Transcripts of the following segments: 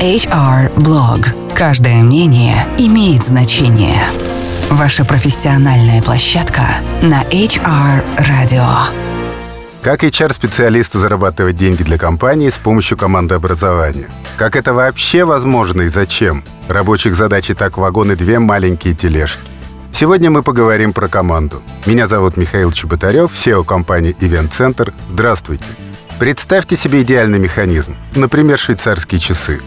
HR Blog. Каждое мнение имеет значение. Ваша профессиональная площадка на HR Radio. Как HR-специалисту зарабатывать деньги для компании с помощью команды образования? Как это вообще возможно и зачем? Рабочих задач и так вагон и две маленькие тележки. Сегодня мы поговорим про команду. Меня зовут Михаил Чеботарев, SEO компании Event Center. Здравствуйте. Представьте себе идеальный механизм, например, швейцарские часы.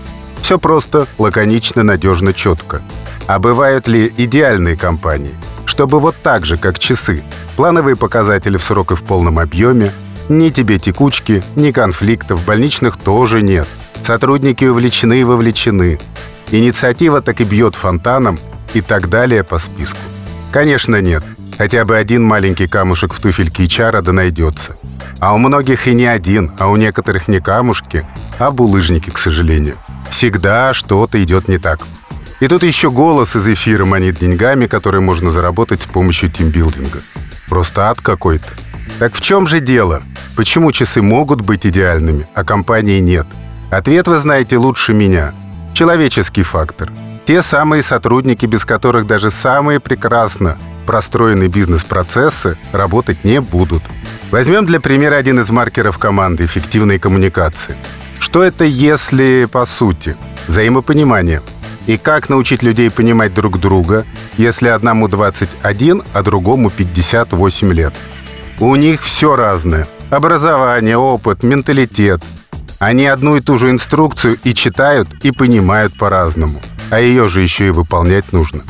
Все просто, лаконично, надежно, четко. А бывают ли идеальные компании? Чтобы вот так же, как часы, плановые показатели в срок и в полном объеме, ни тебе текучки, ни конфликтов, больничных тоже нет. Сотрудники увлечены и вовлечены. Инициатива так и бьет фонтаном и так далее по списку. Конечно, нет. Хотя бы один маленький камушек в туфельке HR да найдется. А у многих и не один, а у некоторых не камушки, а булыжники, к сожалению. Всегда что-то идет не так. И тут еще голос из эфира манит деньгами, которые можно заработать с помощью тимбилдинга. Просто ад какой-то. Так в чем же дело? Почему часы могут быть идеальными, а компании нет? Ответ вы знаете лучше меня. Человеческий фактор. Те самые сотрудники, без которых даже самые прекрасно простроенные бизнес-процессы работать не будут. Возьмем для примера один из маркеров команды эффективной коммуникации. Что это, если по сути? Взаимопонимание. И как научить людей понимать друг друга, если одному 21, а другому 58 лет? У них все разное – Образование, опыт, менталитет. Они одну и ту же инструкцию и читают, и понимают по-разному. А ее же еще и выполнять нужно.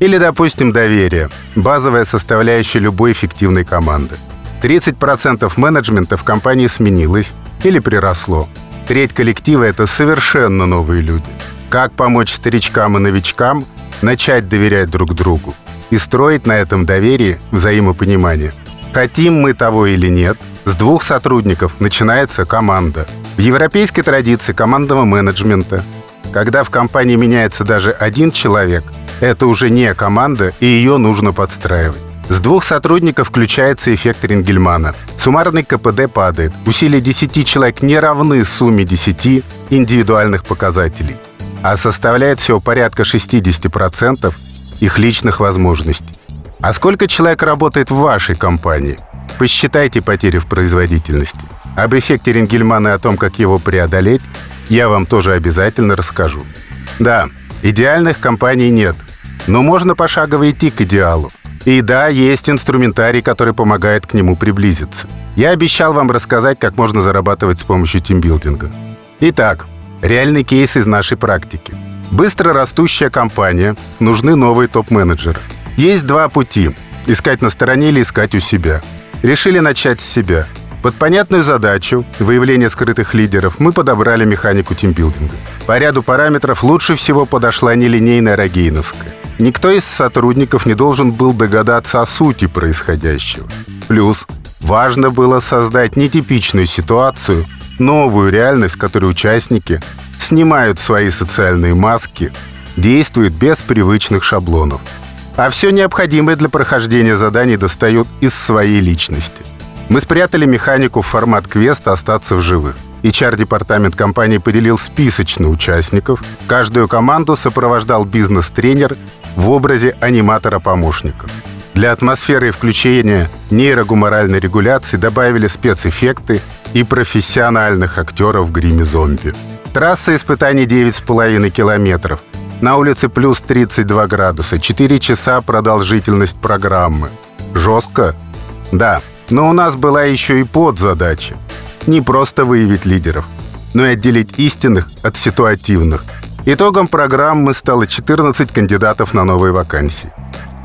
Или, допустим, доверие. Базовая составляющая любой эффективной команды. 30% менеджмента в компании сменилось или приросло. Треть коллектива — это совершенно новые люди. Как помочь старичкам и новичкам начать доверять друг другу и строить на этом доверии взаимопонимание? Хотим мы того или нет — с двух сотрудников начинается команда. В европейской традиции командного менеджмента, когда в компании меняется даже один человек, это уже не команда, и ее нужно подстраивать. С двух сотрудников включается эффект Рингельмана. Суммарный КПД падает. Усилия 10 человек не равны сумме 10 индивидуальных показателей, а составляет всего порядка 60% их личных возможностей. А сколько человек работает в вашей компании – Посчитайте потери в производительности. Об эффекте Рингельмана и о том, как его преодолеть, я вам тоже обязательно расскажу. Да, идеальных компаний нет, но можно пошагово идти к идеалу. И да, есть инструментарий, который помогает к нему приблизиться. Я обещал вам рассказать, как можно зарабатывать с помощью тимбилдинга. Итак, реальный кейс из нашей практики. Быстро растущая компания, нужны новые топ-менеджеры. Есть два пути – искать на стороне или искать у себя – Решили начать с себя. Под понятную задачу выявления скрытых лидеров мы подобрали механику тимбилдинга. По ряду параметров лучше всего подошла нелинейная Рогейновская. Никто из сотрудников не должен был догадаться о сути происходящего. Плюс важно было создать нетипичную ситуацию, новую реальность, в которой участники снимают свои социальные маски, действуют без привычных шаблонов – а все необходимое для прохождения заданий достают из своей личности. Мы спрятали механику в формат квеста «Остаться в живых». HR-департамент компании поделил списочно участников. Каждую команду сопровождал бизнес-тренер в образе аниматора-помощника. Для атмосферы и включения нейрогуморальной регуляции добавили спецэффекты и профессиональных актеров в гриме зомби. Трасса испытаний 9,5 километров – на улице плюс 32 градуса, 4 часа продолжительность программы. Жестко? Да, но у нас была еще и подзадача. Не просто выявить лидеров, но и отделить истинных от ситуативных. Итогом программы стало 14 кандидатов на новые вакансии.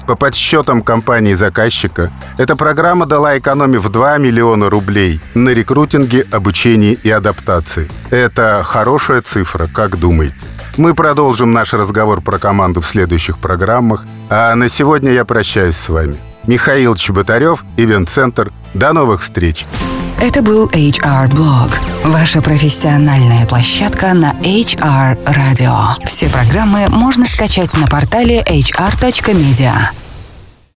По подсчетам компании-заказчика, эта программа дала экономив 2 миллиона рублей на рекрутинге, обучении и адаптации. Это хорошая цифра, как думаете? Мы продолжим наш разговор про команду в следующих программах. А на сегодня я прощаюсь с вами. Михаил Чеботарев, Ивент-центр. До новых встреч! Это был HR Blog, ваша профессиональная площадка на HR Radio. Все программы можно скачать на портале hr.media.